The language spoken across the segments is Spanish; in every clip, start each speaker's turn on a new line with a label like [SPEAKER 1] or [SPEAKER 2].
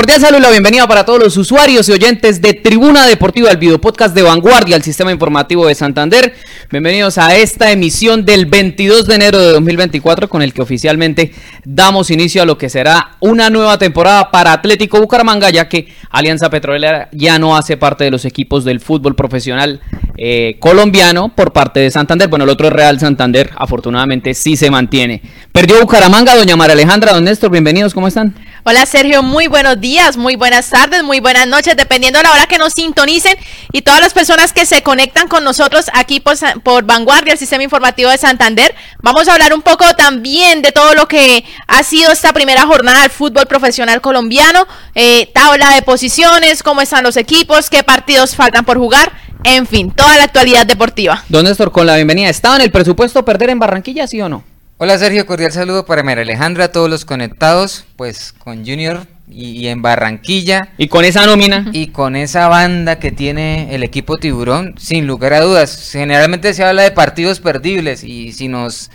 [SPEAKER 1] Cordial saludo y la bienvenida para todos los usuarios y oyentes de Tribuna Deportiva, el video podcast de Vanguardia, el sistema informativo de Santander. Bienvenidos a esta emisión del 22 de enero de 2024 con el que oficialmente damos inicio a lo que será una nueva temporada para Atlético Bucaramanga, ya que Alianza Petrolera ya no hace parte de los equipos del fútbol profesional eh, colombiano por parte de Santander. Bueno, el otro es Real Santander, afortunadamente sí se mantiene. Perdió Bucaramanga, doña María Alejandra, don Néstor, bienvenidos, ¿cómo están?
[SPEAKER 2] Hola Sergio, muy buenos días, muy buenas tardes, muy buenas noches, dependiendo de la hora que nos sintonicen y todas las personas que se conectan con nosotros aquí por, por, Vanguardia, el Sistema Informativo de Santander. Vamos a hablar un poco también de todo lo que ha sido esta primera jornada del fútbol profesional colombiano, eh, tabla de posiciones, cómo están los equipos, qué partidos faltan por jugar, en fin, toda la actualidad deportiva.
[SPEAKER 1] Don Néstor, con la bienvenida, ¿estaba en el presupuesto perder en Barranquilla, sí o no?
[SPEAKER 3] Hola Sergio, cordial saludo para María Alejandra, a todos los conectados, pues con Junior y, en Barranquilla.
[SPEAKER 1] Y con esa nómina.
[SPEAKER 3] Y con esa banda que tiene el equipo Tiburón, sin lugar a dudas. Generalmente se habla de partidos perdibles y si nos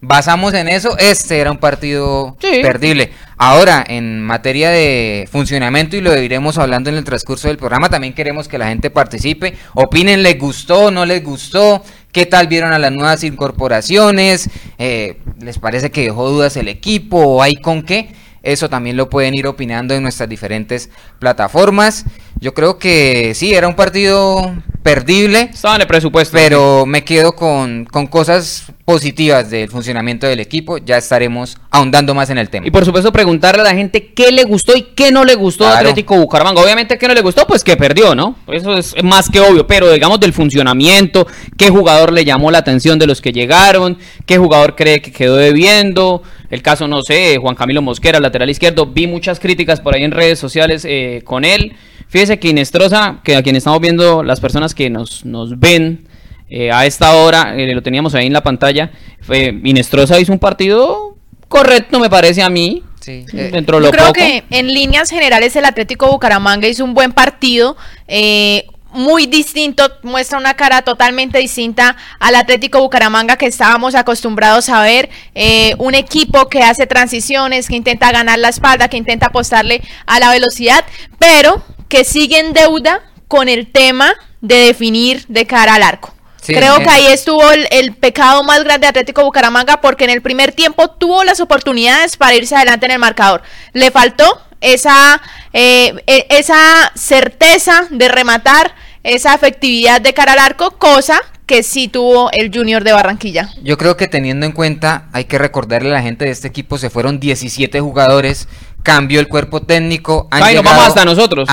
[SPEAKER 3] basamos en eso, este era un partido perdible. Ahora, en materia de funcionamiento, y lo iremos hablando en el transcurso del programa, también queremos que la gente participe, opinen, les gustó, no les gustó, qué tal vieron a las nuevas incorporaciones, eh, les parece que dejó dudas el equipo o hay con qué. Eso también lo pueden ir opinando en nuestras diferentes plataformas. Yo creo que sí, era un partido perdible.
[SPEAKER 1] Estaba en el presupuesto.
[SPEAKER 3] Pero me quedo con, con, cosas positivas del funcionamiento del equipo. Ya estaremos ahondando más en el tema.
[SPEAKER 1] Y por supuesto preguntarle a la gente qué le gustó y qué no le gustó a Atlético Bucaramanga. Obviamente que no le gustó, pues que perdió, ¿no? Eso es más que obvio. Pero digamos del funcionamiento, qué jugador le llamó la atención de los que llegaron, qué jugador cree que quedó debiendo. El caso, no sé, Juan Camilo Mosquera, lateral izquierdo. Vi muchas críticas por ahí en redes sociales eh, con él. Fíjese que Inestrosa, que a quien estamos viendo las personas que nos, nos ven eh, a esta hora, eh, lo teníamos ahí en la pantalla, fue, Inestrosa hizo un partido correcto, me parece a mí.
[SPEAKER 2] Sí. Dentro de lo Yo creo que en líneas generales el Atlético Bucaramanga hizo un buen partido. Eh, muy distinto, muestra una cara totalmente distinta al Atlético Bucaramanga que estábamos acostumbrados a ver, eh, un equipo que hace transiciones, que intenta ganar la espalda, que intenta apostarle a la velocidad, pero que sigue en deuda con el tema de definir de cara al arco. Creo que ahí estuvo el, pecado más grande de Atlético Bucaramanga porque en el primer tiempo tuvo las oportunidades para irse adelante en el marcador. Le faltó esa, eh, e, esa certeza de rematar esa efectividad de cara al arco, cosa que sí tuvo el Junior de Barranquilla.
[SPEAKER 3] Yo creo que teniendo en cuenta, hay que recordarle a la gente de este equipo, se fueron 17 jugadores, cambió el cuerpo técnico.
[SPEAKER 1] Han llegado, vamos hasta nosotros.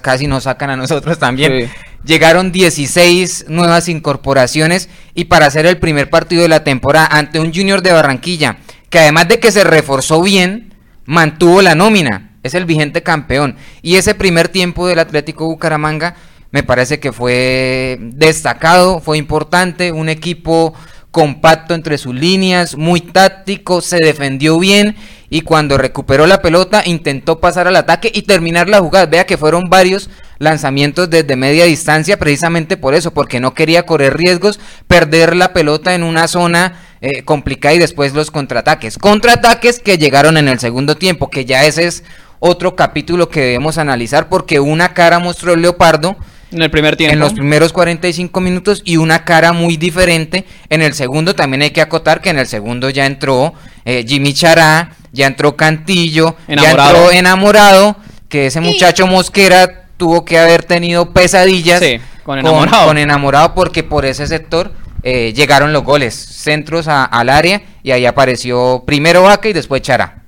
[SPEAKER 3] casi nos sacan a nosotros también. Llegaron 16 nuevas incorporaciones y para hacer el primer partido de la temporada ante un Junior de Barranquilla, que además de que se reforzó bien, mantuvo la nómina. Es el vigente campeón. Y ese primer tiempo del Atlético Bucaramanga me parece que fue destacado, fue importante, un equipo compacto entre sus líneas, muy táctico, se defendió bien y cuando recuperó la pelota intentó pasar al ataque y terminar la jugada. Vea que fueron varios lanzamientos desde media distancia precisamente por eso, porque no quería correr riesgos, perder la pelota en una zona eh, complicada y después los contraataques. Contraataques que llegaron en el segundo tiempo, que ya ese es otro capítulo que debemos analizar porque una cara mostró el leopardo
[SPEAKER 1] en el primer tiempo.
[SPEAKER 3] En los primeros 45 minutos y una cara muy diferente en el segundo. También hay que acotar que en el segundo ya entró eh, Jimmy Chará, ya entró Cantillo, ya entró enamorado, que ese muchacho Mosquera tuvo que haber tenido pesadillas
[SPEAKER 1] con, enamorado.
[SPEAKER 3] Con, enamorado porque por ese sector eh, llegaron los goles, centros al área y ahí apareció primero Vaca y después Chará.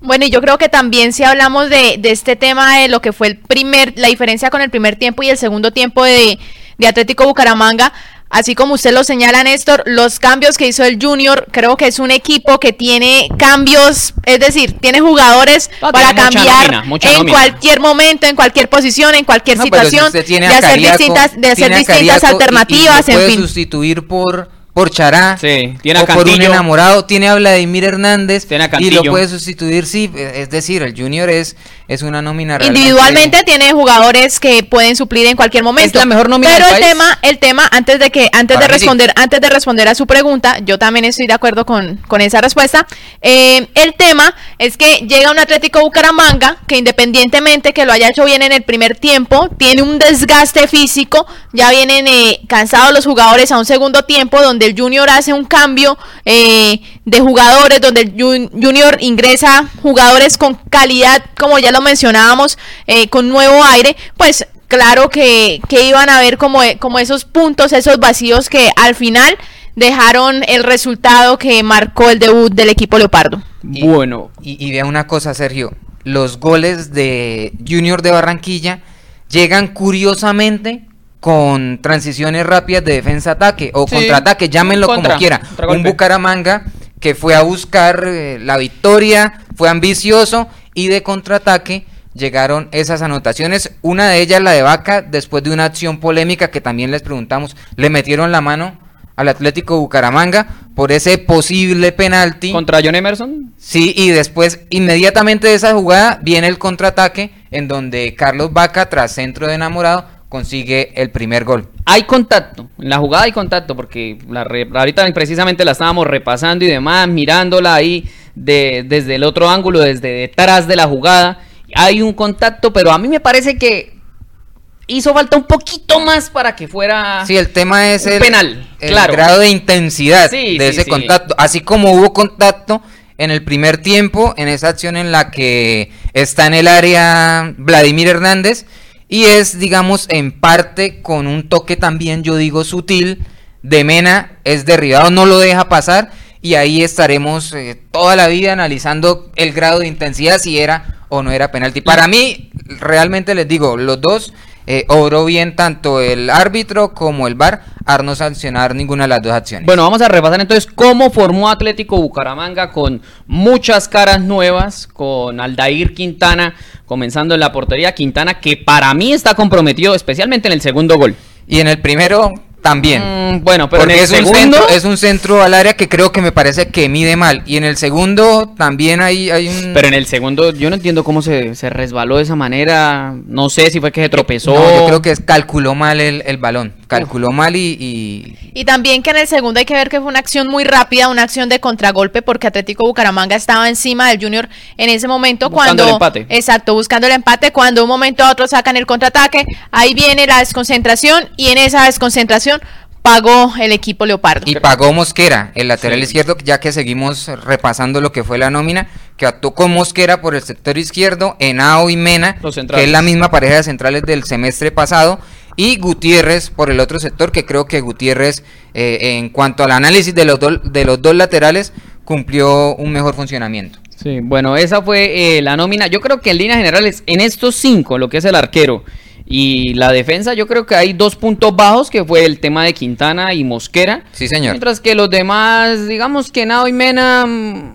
[SPEAKER 2] Bueno, y yo creo que también si hablamos de, de, este tema de lo que fue el primer, la diferencia con el primer tiempo y el segundo tiempo de, de Atlético Bucaramanga, así como usted lo señala, Néstor, los cambios que hizo el Junior, creo que es un equipo que tiene cambios, es decir, tiene jugadores para cambiar en cualquier momento, en cualquier posición, en cualquier situación, de hacer distintas, de hacer distintas alternativas,
[SPEAKER 3] en fin. sustituir por por Chará
[SPEAKER 1] sí, tiene
[SPEAKER 3] o por un enamorado, tiene a Vladimir Hernández y lo puede sustituir, sí, es decir, el Junior es, es una nómina
[SPEAKER 2] Individualmente tiene jugadores que pueden suplir en cualquier momento.
[SPEAKER 1] Es la mejor nómina
[SPEAKER 2] Pero el tema, el tema, antes de que, antes de responder, antes de responder a su pregunta, yo también estoy de acuerdo con, con esa respuesta. Eh, el tema es que llega un Atlético Bucaramanga que independientemente que lo haya hecho bien en el primer tiempo, tiene un desgaste físico, ya vienen eh, cansados los jugadores a un segundo tiempo donde el Junior hace un cambio eh, de jugadores, donde el Junior ingresa jugadores con calidad, como ya lo mencionábamos, eh, con nuevo aire, pues claro que, iban a ver como, como esos puntos, esos vacíos que al final dejaron el resultado que marcó el debut del equipo Leopardo.
[SPEAKER 3] bueno. Y, y vea una cosa, Sergio, los goles de Junior de Barranquilla llegan curiosamente con transiciones rápidas de defensa-ataque o contraataque, llámenlo como quiera. Un Bucaramanga que fue a buscar eh, la victoria, fue ambicioso y de contraataque llegaron esas anotaciones. Una de ellas, la de Vaca, después de una acción polémica que también les preguntamos, le metieron la mano al Atlético Bucaramanga por ese posible penalti.
[SPEAKER 1] ¿Contra John Emerson?
[SPEAKER 3] Sí, y después, inmediatamente de esa jugada, viene el contraataque en donde Carlos Vaca, tras centro de enamorado, consigue el primer gol.
[SPEAKER 1] Hay contacto, en la jugada hay contacto, porque la ahorita precisamente la estábamos repasando y demás, mirándola ahí de, desde el otro ángulo, desde detrás de la jugada. Hay un contacto, pero a mí me parece que hizo falta un poquito más para que fuera.
[SPEAKER 3] Sí, el tema es el,
[SPEAKER 1] penal,
[SPEAKER 3] el grado de intensidad de ese contacto. Así como hubo contacto en el primer tiempo, en esa acción en la que está en el área Vladimir Hernández y es, digamos, en parte con un toque también, yo digo, sutil. De Mena es derribado, no lo deja pasar. Y ahí estaremos eh, toda la vida analizando el grado de intensidad, si era o no era penalti. Para mí, realmente les digo, los dos eh, obró bien tanto el árbitro como el VAR a no sancionar ninguna de las dos acciones.
[SPEAKER 1] Bueno, vamos a repasar entonces cómo formó Atlético Bucaramanga con muchas caras nuevas, con Aldair Quintana comenzando en la portería, Quintana que para mí está comprometido especialmente en el segundo gol.
[SPEAKER 3] Y en el primero también.
[SPEAKER 1] Mm, bueno, pero en el
[SPEAKER 3] es
[SPEAKER 1] segundo...
[SPEAKER 3] un centro, es un centro al área que creo que me parece que mide mal. Y en el segundo también hay, hay un.
[SPEAKER 1] Pero en el segundo, yo no entiendo cómo se, se resbaló de esa manera. No sé si fue que se tropezó.
[SPEAKER 3] yo creo que es, calculó mal el, el balón. Calculó mal y,
[SPEAKER 2] y, también que en el segundo hay que ver que fue una acción muy rápida, una acción de contragolpe, porque Atlético Bucaramanga estaba encima del Junior en ese momento.
[SPEAKER 1] Buscando
[SPEAKER 2] cuando,
[SPEAKER 1] el empate.
[SPEAKER 2] Exacto, buscando el empate. Cuando un momento a otro sacan el contraataque, ahí viene la desconcentración y en esa desconcentración pagó el equipo Leopardo.
[SPEAKER 3] Y pagó Mosquera, el lateral izquierdo, ya que seguimos repasando lo que fue la nómina, que actuó con Mosquera por el sector izquierdo, Enao y Mena, que es la misma pareja de centrales del semestre pasado, y Gutiérrez por el otro sector, que creo que Gutiérrez, eh, en cuanto al análisis de los, de los dos laterales, cumplió un mejor funcionamiento.
[SPEAKER 1] Sí, bueno, esa fue eh, la nómina. Yo creo que en líneas generales, en estos cinco, lo que es el arquero, y la defensa, yo creo que hay dos puntos bajos, que fue el tema de Quintana y Mosquera.
[SPEAKER 3] Sí, señor.
[SPEAKER 1] Mientras que los demás, digamos que Nado y Mena, mm,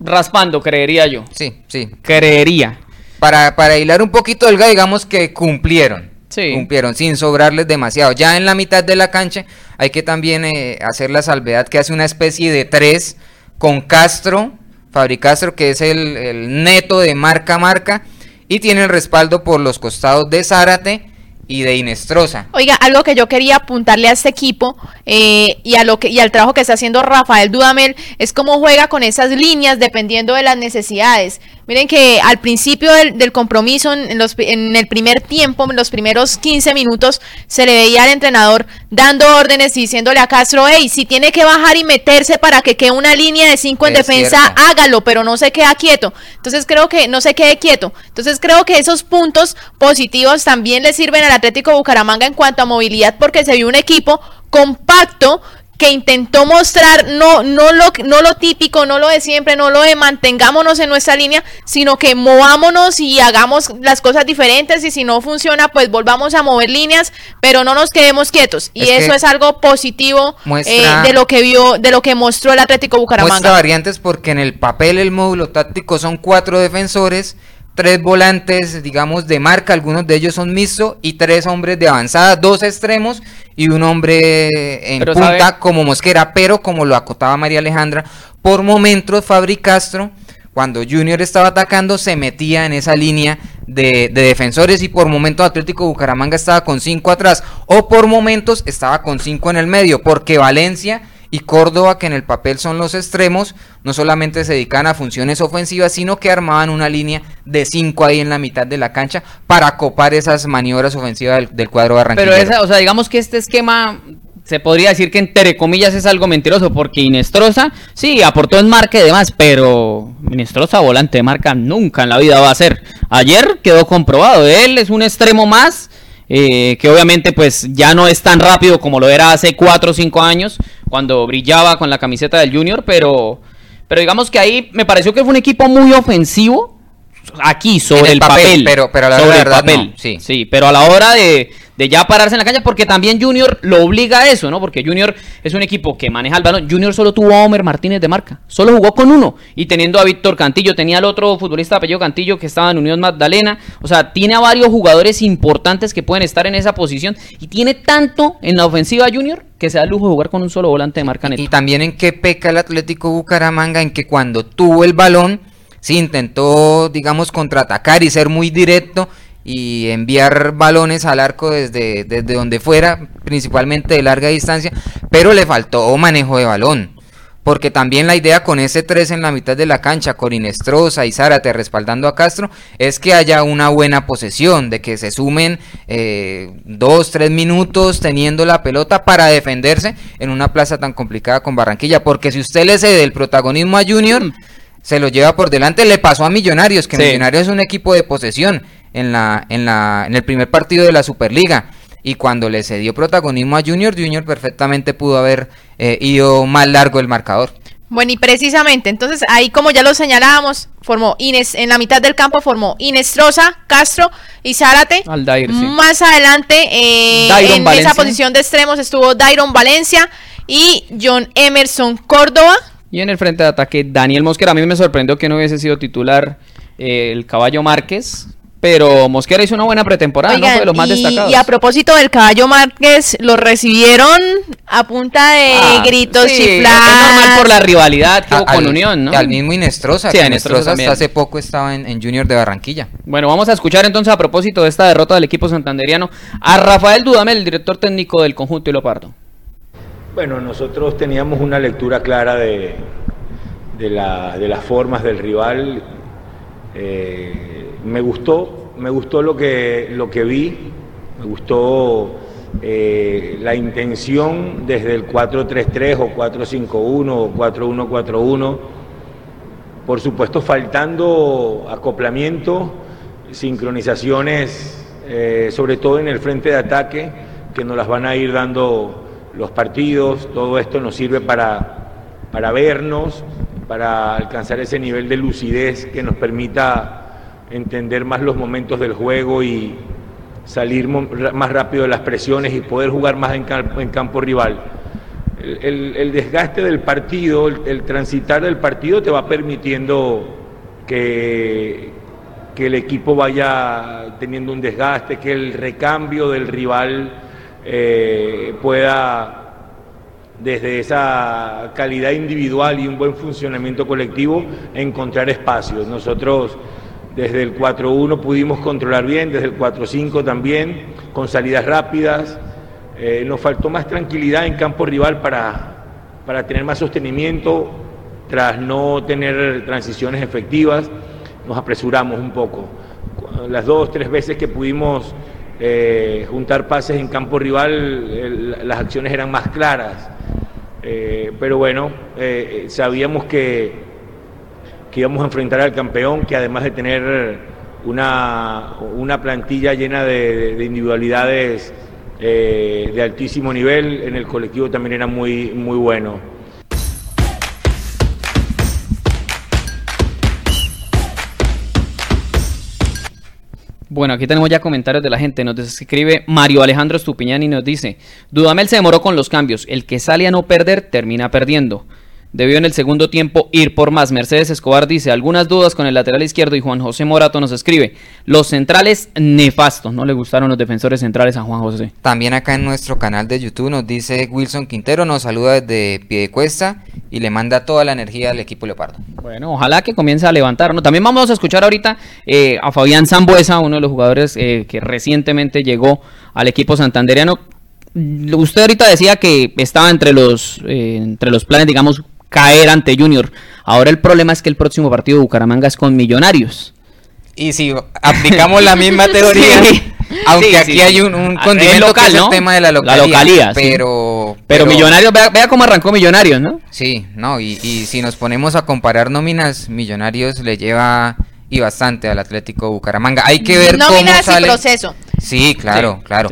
[SPEAKER 1] raspando, creería yo.
[SPEAKER 3] Sí, sí.
[SPEAKER 1] Creería.
[SPEAKER 3] Para, para hilar un poquito el digamos que cumplieron. Sí. Cumplieron sin sobrarles demasiado. Ya en la mitad de la cancha hay que también eh, hacer la salvedad que hace una especie de tres con Castro, Fabricastro, que es el, el neto de marca a marca y tiene el respaldo por los costados de Zárate y de Inestrosa.
[SPEAKER 2] Oiga, algo que yo quería apuntarle a este equipo eh, y a lo que y al trabajo que está haciendo Rafael Dudamel es cómo juega con esas líneas dependiendo de las necesidades. Miren que al principio del, compromiso, en, los, en, el primer tiempo, en los primeros 15 minutos, se le veía al entrenador dando órdenes y diciéndole a Castro, hey, si tiene que bajar y meterse para que quede una línea de 5 en defensa, hágalo, pero no se queda quieto. Entonces creo que no se quede quieto. Entonces creo que esos puntos positivos también le sirven al Atlético Bucaramanga en cuanto a movilidad porque se vio un equipo compacto que intentó mostrar no, no, lo, no lo típico, no lo de siempre, no lo de mantengámonos en nuestra línea, sino que movámonos y hagamos las cosas diferentes y si no funciona, pues volvamos a mover líneas, pero no nos quedemos quietos. Y eso es algo positivo eh, de lo que vio, de lo que mostró el Atlético Bucaramanga.
[SPEAKER 3] Muestra variantes porque en el papel el módulo táctico son cuatro defensores, tres volantes, digamos, de marca, algunos de ellos son mixto, y tres hombres de avanzada, dos extremos y un hombre en punta como Mosquera, pero como lo acotaba María Alejandra, por momentos Fabri Castro, cuando Junior estaba atacando, se metía en esa línea de, de, defensores y por momentos Atlético Bucaramanga estaba con cinco atrás, o por momentos estaba con cinco en el medio, porque Valencia y Córdoba, que en el papel son los extremos, no solamente se dedican a funciones ofensivas, sino que armaban una línea de cinco ahí en la mitad de la cancha para copar esas maniobras ofensivas del, cuadro barranquillero.
[SPEAKER 1] Pero o sea, digamos que este esquema se podría decir que entre comillas es algo mentiroso porque Inestrosa sí aportó en marca y demás, pero Inestrosa volante de marca nunca en la vida va a ser. Ayer quedó comprobado, él es un extremo más eh, que obviamente pues ya no es tan rápido como lo era hace 4 o 5 años cuando brillaba con la camiseta del Junior, pero, pero digamos que ahí me pareció que fue un equipo muy ofensivo aquí sobre el, papel,
[SPEAKER 3] pero, pero a la sobre verdad, papel,
[SPEAKER 1] sí. sí, pero a la hora de, de ya pararse en la cancha, porque también Junior lo obliga a eso, ¿no? Porque Junior es un equipo que maneja el balón. Junior solo tuvo a Homer Martínez de marca, solo jugó con uno. Y teniendo a Víctor Cantillo, tenía al otro futbolista apellido Cantillo que estaba en Unión Magdalena. O sea, tiene a varios jugadores importantes que pueden estar en esa posición. Y tiene tanto en la ofensiva Junior que se da el lujo de jugar con un solo volante de marca
[SPEAKER 3] Y también en qué peca el Atlético Bucaramanga, en que cuando tuvo el balón, sí intentó, digamos, contraatacar y ser muy directo y enviar balones al arco desde, desde donde fuera, principalmente de larga distancia, pero le faltó manejo de balón. Porque también la idea con ese 3 en la mitad de la cancha, con Inestrosa y Zárate respaldando a Castro, es que haya una buena posesión, de que se sumen eh, dos, tres minutos teniendo la pelota para defenderse en una plaza tan complicada con Barranquilla. Porque si usted le cede el protagonismo a Junior, se lo lleva por delante. Le pasó a Millonarios, que Millonarios es un equipo de posesión en, la, en, la, en el primer partido de la Superliga. Y cuando le cedió protagonismo a Junior, Junior perfectamente pudo haber eh, ido más largo el marcador.
[SPEAKER 2] Bueno, y precisamente, entonces ahí como ya lo señalábamos, formó Ines, en la mitad del campo formó Inestrosa, Castro y Zárate. Más adelante, eh, en esa posición de extremos estuvo Dairon Valencia y John Emerson Córdoba.
[SPEAKER 1] Y en el frente de ataque, Daniel Mosquera. A mí me sorprendió que no hubiese sido titular eh, el caballo Márquez, pero Mosquera hizo una buena pretemporada, ¿no? Fue de los más destacados.
[SPEAKER 2] Y a propósito del caballo Márquez, lo recibieron a punta de ah, gritos, sí, chifladas.
[SPEAKER 1] Es normal por la rivalidad que hubo con Unión, ¿no?
[SPEAKER 3] Al mismo Inestrosa, sí, Inestrosa hasta hace poco estaba en, Junior de Barranquilla.
[SPEAKER 1] Bueno, vamos a escuchar entonces a propósito de esta derrota del equipo santanderiano a Rafael Dudamel, el director técnico del conjunto Ilopardo.
[SPEAKER 4] Bueno, nosotros teníamos una lectura clara de, de, la, de las formas del rival. Eh, me gustó, me gustó lo que, lo que vi, me gustó eh, la intención desde el 4-3-3 o 4-5-1 o 4-1-4-1, por supuesto faltando acoplamiento, sincronizaciones, eh, sobre todo en el frente de ataque, que nos las van a ir dando los partidos, todo esto nos sirve para, para vernos, para alcanzar ese nivel de lucidez que nos permita entender más los momentos del juego y salir más rápido de las presiones y poder jugar más en, campo, rival. El, desgaste del partido, el, transitar del partido te va permitiendo que, que el equipo vaya teniendo un desgaste, que el recambio del rival eh, pueda desde esa calidad individual y un buen funcionamiento colectivo encontrar espacios. Nosotros desde el 4-1 pudimos controlar bien, desde el 4-5 también, con salidas rápidas. Eh, nos faltó más tranquilidad en campo rival para, para tener más sostenimiento, tras no tener transiciones efectivas. Nos apresuramos un poco. Las dos, tres veces que pudimos eh, juntar pases en campo rival, las acciones eran más claras. Eh, pero bueno, sabíamos que que íbamos a enfrentar al campeón, que además de tener una, una plantilla llena de, individualidades eh, de altísimo nivel, en el colectivo también era muy, muy bueno.
[SPEAKER 1] Bueno, aquí tenemos ya comentarios de la gente. Nos escribe Mario Alejandro Estupiñán y nos dice: Dudamel se demoró con los cambios. El que sale a no perder termina perdiendo. Debió en el segundo tiempo ir por más. Mercedes Escobar dice, algunas dudas con el lateral izquierdo y Juan José Morato nos escribe, los centrales nefastos, no le gustaron los defensores centrales a Juan José.
[SPEAKER 3] También acá en nuestro canal de YouTube nos dice Wilson Quintero, nos saluda desde Piedecuesta y le manda toda la energía al equipo Leopardo.
[SPEAKER 1] Bueno, ojalá que comience a levantar. También vamos a escuchar ahorita eh, a Fabián Zambuesa, uno de los jugadores eh, que recientemente llegó al equipo santanderiano. Usted ahorita decía que estaba entre los, eh, entre los planes, digamos, caer ante Junior. Ahora el problema es que el próximo partido de Bucaramanga es con Millonarios.
[SPEAKER 3] Y si aplicamos la misma teoría, aunque aquí hay un, un condimento local, que es el tema de la localidad,
[SPEAKER 1] pero, pero, Millonarios, vea, cómo arrancó Millonarios, ¿no?
[SPEAKER 3] Sí, no, y, y si nos ponemos a comparar nóminas, Millonarios le lleva y bastante al Atlético Bucaramanga. Hay que ver cómo sale.
[SPEAKER 2] proceso.
[SPEAKER 3] Sí, claro, claro.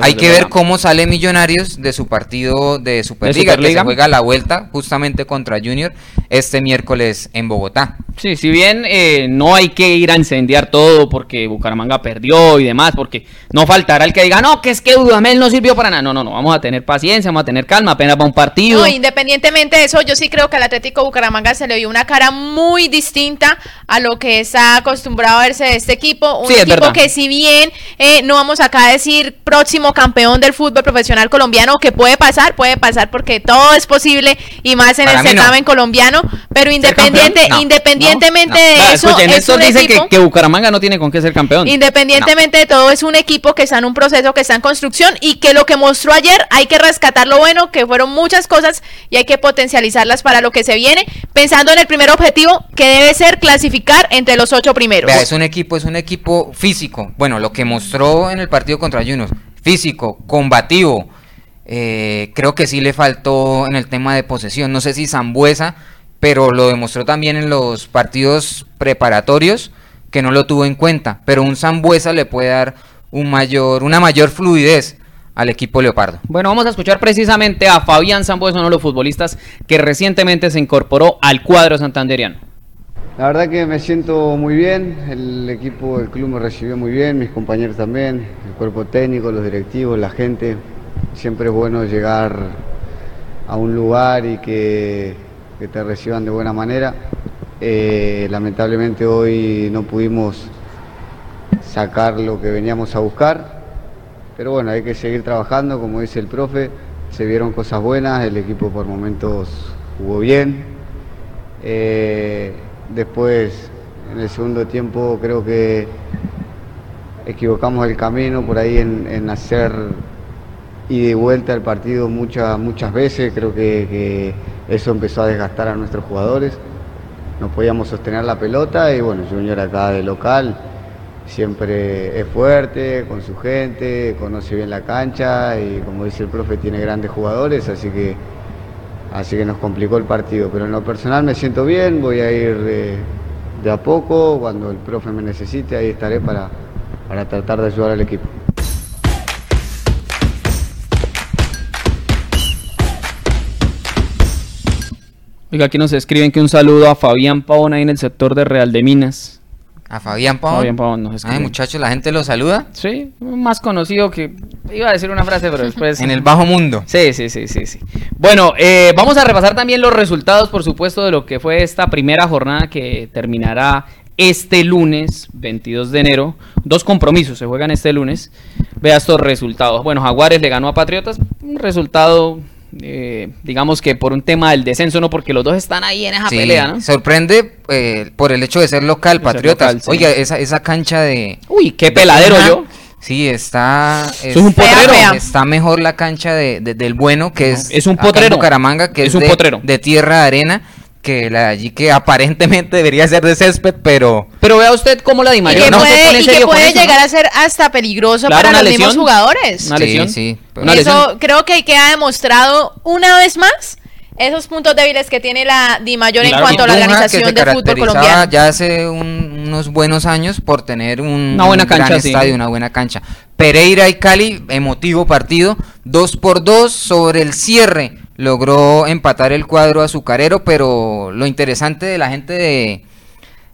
[SPEAKER 3] Hay que ver cómo sale Millonarios de su partido de Superliga, que se juega la vuelta justamente contra Junior este miércoles en Bogotá.
[SPEAKER 1] Sí, si bien eh, no hay que ir a incendiar todo porque Bucaramanga perdió y demás, porque no faltará el que diga, no, que es que Dudamel no sirvió para nada. No, no, no, vamos a tener paciencia, vamos a tener calma, apenas va un partido. No,
[SPEAKER 2] independientemente de eso, yo sí creo que al Atlético Bucaramanga se le dio una cara muy distinta a lo que está acostumbrado a verse de este equipo. Un equipo que si bien eh, no vamos acá a decir próximo campeón del fútbol profesional colombiano, que puede pasar, puede pasar porque todo es posible y más en el certamen colombiano, pero independiente, independientemente de eso,
[SPEAKER 1] es un dice que, que, Bucaramanga no tiene con qué ser campeón.
[SPEAKER 2] Independientemente de todo, es un equipo que está en un proceso, que está en construcción y que lo que mostró ayer hay que rescatar lo bueno, que fueron muchas cosas y hay que potencializarlas para lo que se viene, pensando en el primer objetivo que debe ser clasificar entre los ocho primeros.
[SPEAKER 3] es un equipo, es un equipo físico. Bueno, lo que mostró en el partido contra Junos, físico, combativo. Eh, creo que sí le faltó en el tema de posesión. No sé si Zambuesa, pero lo demostró también en los partidos preparatorios que no lo tuvo en cuenta. Pero un Zambuesa le puede dar un mayor, una mayor fluidez al equipo Leopardo.
[SPEAKER 1] Bueno, vamos a escuchar precisamente a Fabián Zambuesa, uno de los futbolistas que recientemente se incorporó al cuadro santanderiano.
[SPEAKER 5] La verdad que me siento muy bien, el equipo del club me recibió muy bien, mis compañeros también, el cuerpo técnico, los directivos, la gente. Siempre es bueno llegar a un lugar y que, te reciban de buena manera. Eh, lamentablemente hoy no pudimos sacar lo que veníamos a buscar, pero bueno, hay que seguir trabajando, como dice el profe, se vieron cosas buenas, el equipo por momentos jugó bien. Eh, Después, en el segundo tiempo, creo que equivocamos el camino por ahí en, hacer ida y vuelta el partido muchas, muchas veces. Creo que, eso empezó a desgastar a nuestros jugadores. No podíamos sostener la pelota y bueno, Junior acá de local siempre es fuerte con su gente, conoce bien la cancha y como dice el profe tiene grandes jugadores, así que así que nos complicó el partido. Pero en lo personal me siento bien, voy a ir de, a poco, cuando el profe me necesite, ahí estaré para, para tratar de ayudar al equipo.
[SPEAKER 1] Oiga, aquí nos escriben que un saludo a Fabián Pavón ahí en el sector de Real de Minas.
[SPEAKER 3] A Fabián Pavón. Fabián Pavón nos Ay, muchachos, la gente lo saluda.
[SPEAKER 1] Sí, más conocido que. Iba a decir una frase, pero después.
[SPEAKER 3] en el bajo mundo.
[SPEAKER 1] Sí, sí, sí, sí. sí. Bueno, eh, vamos a repasar también los resultados, por supuesto, de lo que fue esta primera jornada que terminará este lunes, 22 de enero. Dos compromisos se juegan este lunes. Vea estos resultados. Bueno, Jaguares le ganó a Patriotas. Un resultado eh, digamos que por un tema del descenso, no porque los dos están ahí en esa pelea, ¿no?
[SPEAKER 3] Sorprende eh, por el hecho de ser local, Patriotas. Oiga, esa, esa cancha de.
[SPEAKER 1] Uy, qué peladero yo.
[SPEAKER 3] Sí, está.
[SPEAKER 1] Es, un potrero.
[SPEAKER 3] Está mejor la cancha de, del bueno, que es.
[SPEAKER 1] Es un potrero.
[SPEAKER 3] Caramanga, que es, un potrero. de tierra de arena que la allí que aparentemente debería ser de césped, pero
[SPEAKER 1] pero vea usted cómo la Di Mayor
[SPEAKER 2] no puede, y que puede llegar a ser hasta peligroso para los mismos jugadores.
[SPEAKER 1] Una lesión.
[SPEAKER 2] Sí, sí. Eso creo que queda demostrado una vez más esos puntos débiles que tiene la Di Mayor en cuanto a la organización del fútbol colombiano.
[SPEAKER 3] Ya hace unos buenos años por tener un, una buena cancha, gran estadio, una buena cancha. Pereira y Cali, emotivo partido, dos por dos sobre el cierre logró empatar el cuadro azucarero, pero lo interesante de la gente de,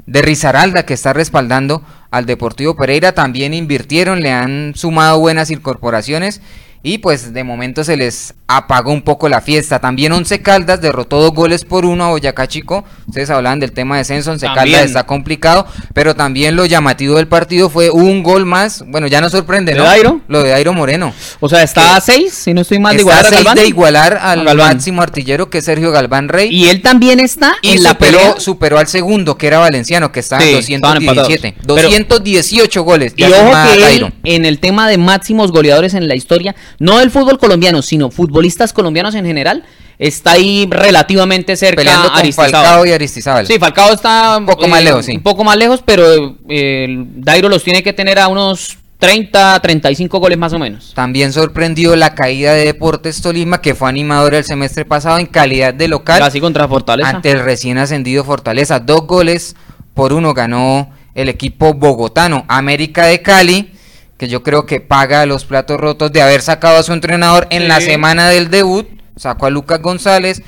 [SPEAKER 3] de Rizaralda que está respaldando al Deportivo Pereira también invirtieron, le han sumado buenas incorporaciones y pues de momento se les apagó un poco la fiesta. También Once Caldas derrotó dos goles por uno a Boyacá Chico. Ustedes hablaban del tema de descenso, Once Caldas está complicado, pero también lo llamativo del partido fue un gol más. Bueno, ya no sorprende, ¿no?
[SPEAKER 1] ¿De
[SPEAKER 3] Lo de Airo Moreno.
[SPEAKER 1] O sea, está a seis, si no estoy mal, de igualar
[SPEAKER 3] a Galván. de igualar al máximo artillero que es Sergio Galván Rey.
[SPEAKER 1] Y él también está
[SPEAKER 3] y en superó, la superó al segundo, que era Valenciano, que estaba en 217. 218 goles.
[SPEAKER 1] Y ojo que él, en el tema de máximos goleadores en la historia, no del fútbol colombiano, sino futbolistas colombianos en general, está ahí relativamente cerca
[SPEAKER 3] Peleando con Falcao y Aristizábal.
[SPEAKER 1] Sí, Falcao está
[SPEAKER 3] un poco más eh, lejos, sí.
[SPEAKER 1] Un poco más lejos, pero eh, Dairo los tiene que tener a unos 30, 35 goles más o menos.
[SPEAKER 3] También sorprendió la caída de Deportes Tolima, que fue animador el semestre pasado en calidad de local.
[SPEAKER 1] Casi contra Fortaleza.
[SPEAKER 3] Ante el recién ascendido Fortaleza. Dos goles por uno ganó el equipo bogotano. América de Cali que yo creo que paga los platos rotos de haber sacado a su entrenador en la semana del debut, sacó a Lucas González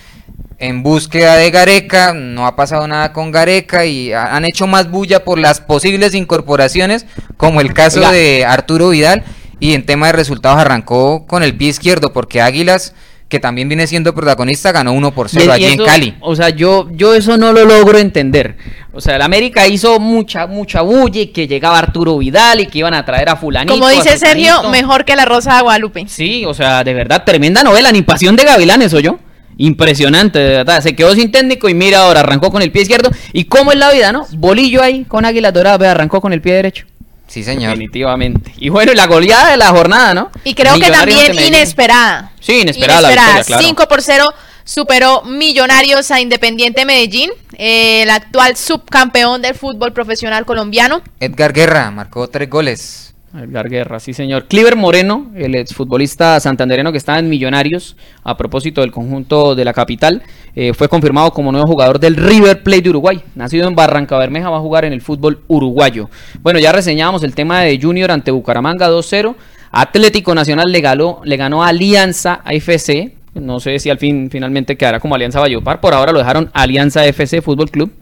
[SPEAKER 3] en búsqueda de Gareca, no ha pasado nada con Gareca y han hecho más bulla por las posibles incorporaciones, como el caso de Arturo Vidal, y en tema de resultados arrancó con el pie izquierdo, porque Águilas que también viene siendo protagonista, ganó 1 por 0 allí en Cali.
[SPEAKER 1] O sea, yo, yo eso no lo logro entender. O sea, el América hizo mucha, mucha bulla y que llegaba Arturo Vidal y que iban a traer a fulanito.
[SPEAKER 2] Como dice Sergio, mejor que la Rosa de Guadalupe.
[SPEAKER 1] Sí, o sea, de verdad, tremenda novela, ni pasión de gavilanes, soy yo. Impresionante, de verdad. Se quedó sin técnico y mira ahora, arrancó con el pie izquierdo. ¿Y cómo es la vida, no? Bolillo ahí con Águila Dorada, arrancó con el pie derecho.
[SPEAKER 3] Sí, señor.
[SPEAKER 1] Definitivamente. Y bueno, la goleada de la jornada, ¿no?
[SPEAKER 2] Y creo que también inesperada.
[SPEAKER 1] Sí, inesperada.
[SPEAKER 2] inesperada. 5 por 0 superó Millonarios a Independiente Medellín, el actual subcampeón del fútbol profesional colombiano.
[SPEAKER 3] Edgar Guerra marcó tres goles.
[SPEAKER 1] Edgar Guerra, sí señor. Cliver Moreno, el exfutbolista santandereno que está en Millonarios, a propósito del conjunto de la capital, eh, fue confirmado como nuevo jugador del River Plate de Uruguay. Nacido en Barranca Bermeja, va a jugar en el fútbol uruguayo. Bueno, ya reseñábamos el tema de Junior ante Bucaramanga 2-0. Atlético Nacional le ganó, le ganó a Alianza FC. No sé si al fin finalmente quedará como Alianza Vallopar. Por ahora lo dejaron Alianza FC Fútbol Club,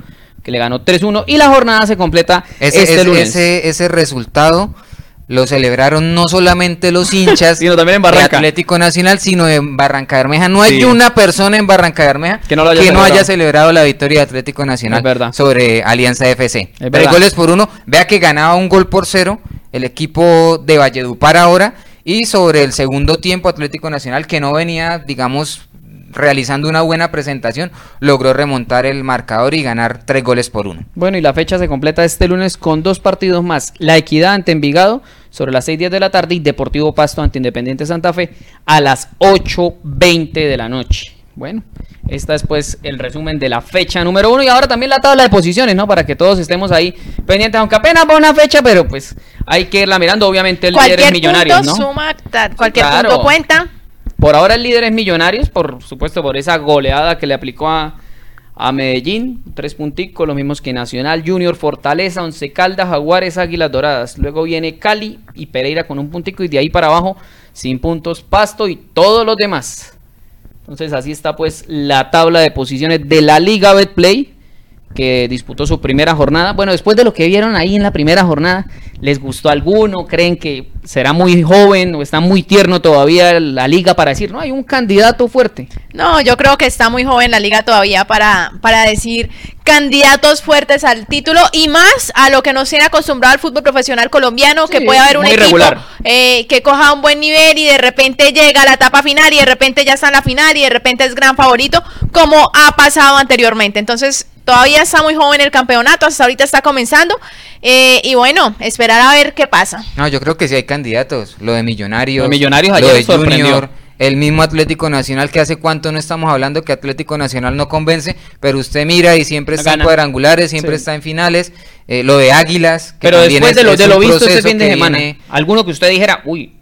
[SPEAKER 1] que le ganó 3-1. Y la jornada se completa este lunes.
[SPEAKER 3] Ese, ese resultado lo celebraron no solamente los hinchas
[SPEAKER 1] sino también en Barranca.
[SPEAKER 3] Atlético Nacional, sino en Barranca Bermeja. No hay una persona en Barranca Bermeja que no, haya, celebrado la victoria de Atlético Nacional sobre Alianza FC. Tres goles por uno. Vea que ganaba un gol por cero el equipo de Valledupar ahora. Y sobre el segundo tiempo, Atlético Nacional, que no venía, digamos, realizando una buena presentación, logró remontar el marcador y ganar tres goles por uno.
[SPEAKER 1] Bueno, y la fecha se completa este lunes con dos partidos más. La Equidad ante Envigado sobre las 6.10 de la tarde y Deportivo Pasto ante Independiente Santa Fe a las 8.20 de la noche. Bueno, esta es pues el resumen de la fecha número uno y ahora también la tabla de posiciones, ¿no? Para que todos estemos ahí pendientes, aunque apenas va una fecha, pero pues hay que irla mirando. Obviamente el líder es Millonarios, ¿no?
[SPEAKER 2] Suma, cualquier punto cuenta.
[SPEAKER 1] Por ahora el líder es Millonarios, por supuesto, por esa goleada que le aplicó a, a Medellín, tres punticos, los mismos que Nacional, Junior, Fortaleza, Once Caldas, Jaguares, Águilas Doradas. Luego viene Cali y Pereira con un puntico y de ahí para abajo sin puntos Pasto y todos los demás. Entonces así está pues la tabla de posiciones de la Liga Betplay que disputó su primera jornada. Bueno, después de lo que vieron ahí en la primera jornada, ¿les gustó alguno? ¿Creen que será muy joven o está muy tierno todavía la liga para decir, no, hay un candidato fuerte?
[SPEAKER 2] No, yo creo que está muy joven la liga todavía para, para decir candidatos fuertes al título y más a lo que nos tiene acostumbrado al fútbol profesional colombiano, que puede haber un equipo eh, que coja un buen nivel y de repente llega a la etapa final y de repente ya está en la final y de repente es gran favorito, como ha pasado anteriormente. Entonces, Todavía está muy joven el campeonato, hasta ahorita está comenzando. Eh, y bueno, esperar a ver qué pasa.
[SPEAKER 3] No, yo creo que sí hay candidatos. Lo de Millonarios.
[SPEAKER 1] Lo de Millonarios lo de Junior.
[SPEAKER 3] El mismo Atlético Nacional, que hace cuánto no estamos hablando que Atlético Nacional no convence, pero usted mira y siempre está en cuadrangulares, siempre está en finales. Eh, lo de Águilas.
[SPEAKER 1] Que pero después de lo, de lo visto este fin de semana, alguno que usted dijera, uy,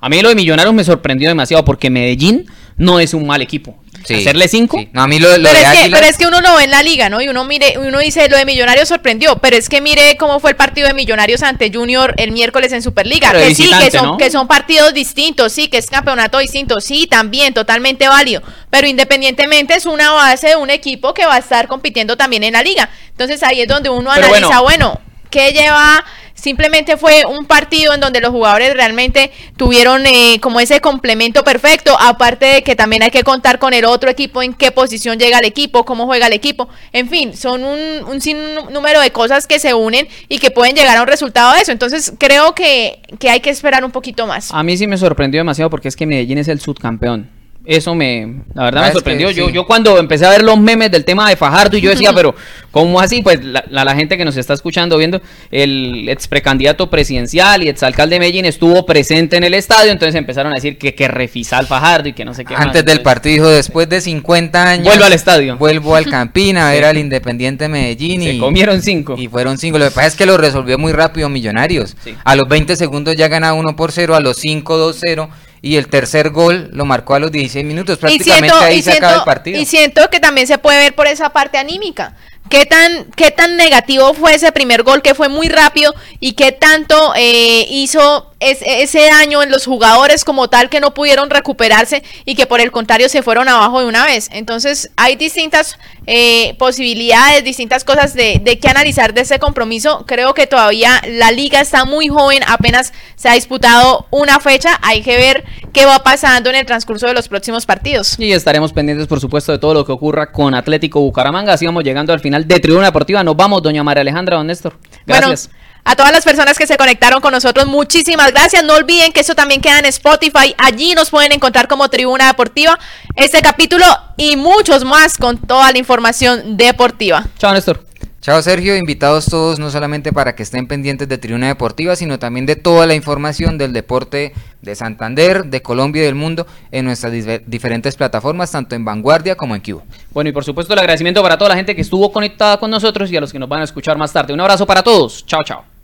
[SPEAKER 1] a mí lo de Millonarios me sorprendió demasiado porque Medellín no es un mal equipo. Hacerle cinco.
[SPEAKER 3] No, a mí lo,
[SPEAKER 2] pero, es que, pero, es que, uno lo ve en la liga, ¿no? Y uno mire, uno dice, lo de Millonarios sorprendió, pero es que mire cómo fue el partido de Millonarios ante Junior el miércoles en Superliga. que sí, que son, que son partidos distintos, sí, que es campeonato distinto, sí, también, totalmente válido. Pero independientemente es una base de un equipo que va a estar compitiendo también en la liga. Entonces ahí es donde uno analiza, bueno, ¿qué lleva simplemente fue un partido en donde los jugadores realmente tuvieron eh, como ese complemento perfecto, aparte de que también hay que contar con el otro equipo, en qué posición llega el equipo, cómo juega el equipo, en fin, son un, un sinnúmero de cosas que se unen y que pueden llegar a un resultado de eso, entonces creo que, que hay que esperar un poquito más.
[SPEAKER 1] A mí sí me sorprendió demasiado porque es que Medellín es el subcampeón. Eso me, la verdad me ah, sorprendió. yo, yo cuando empecé a ver los memes del tema de Fajardo y yo decía, pero ¿cómo así? Pues la, la, gente que nos está escuchando, viendo, el ex precandidato presidencial y exalcalde de Medellín estuvo presente en el estadio, entonces empezaron a decir que, que refisal Fajardo y que no sé qué.
[SPEAKER 3] Antes del partido, después de 50 años.
[SPEAKER 1] Vuelvo al estadio.
[SPEAKER 3] Vuelvo al Campina a ver al Independiente Medellín.
[SPEAKER 1] Se comieron cinco.
[SPEAKER 3] Y fueron cinco. Lo que pasa es que lo resolvió muy rápido Millonarios. A los 20 segundos ya gana 1 por 0, a los 5, 2-0 y el tercer gol lo marcó a los 16 minutos. Prácticamente ahí se acaba el partido.
[SPEAKER 2] Y siento que también se puede ver por esa parte anímica. ¿Qué tan, ¿Qué tan negativo fue ese primer gol que fue muy rápido y qué tanto eh, hizo ese daño en los jugadores como tal que no pudieron recuperarse y que por el contrario se fueron abajo de una vez? Entonces hay distintas eh, posibilidades, distintas cosas de, de que analizar de ese compromiso. Creo que todavía la liga está muy joven, apenas se ha disputado una fecha. Hay que ver qué va pasando en el transcurso de los próximos partidos.
[SPEAKER 1] Y estaremos pendientes, por supuesto, de todo lo que ocurra con Atlético Bucaramanga. Así vamos llegando al final de Tribuna Deportiva. Nos vamos, doña María Alejandra, don Néstor. Gracias.
[SPEAKER 2] A todas las personas que se conectaron con nosotros, muchísimas gracias. No olviden que eso también queda en Spotify. Allí nos pueden encontrar como Tribuna Deportiva este capítulo y muchos más con toda la información deportiva.
[SPEAKER 1] Chao, Néstor.
[SPEAKER 3] Chao Sergio, invitados todos no solamente para que estén pendientes de Tribuna Deportiva, sino también de toda la información del deporte de Santander, de Colombia y del mundo en nuestras diferentes plataformas, tanto en Vanguardia como en Cubo.
[SPEAKER 1] Bueno, y por supuesto el agradecimiento para toda la gente que estuvo conectada con nosotros y a los que nos van a escuchar más tarde. Un abrazo para todos. Chao, chao.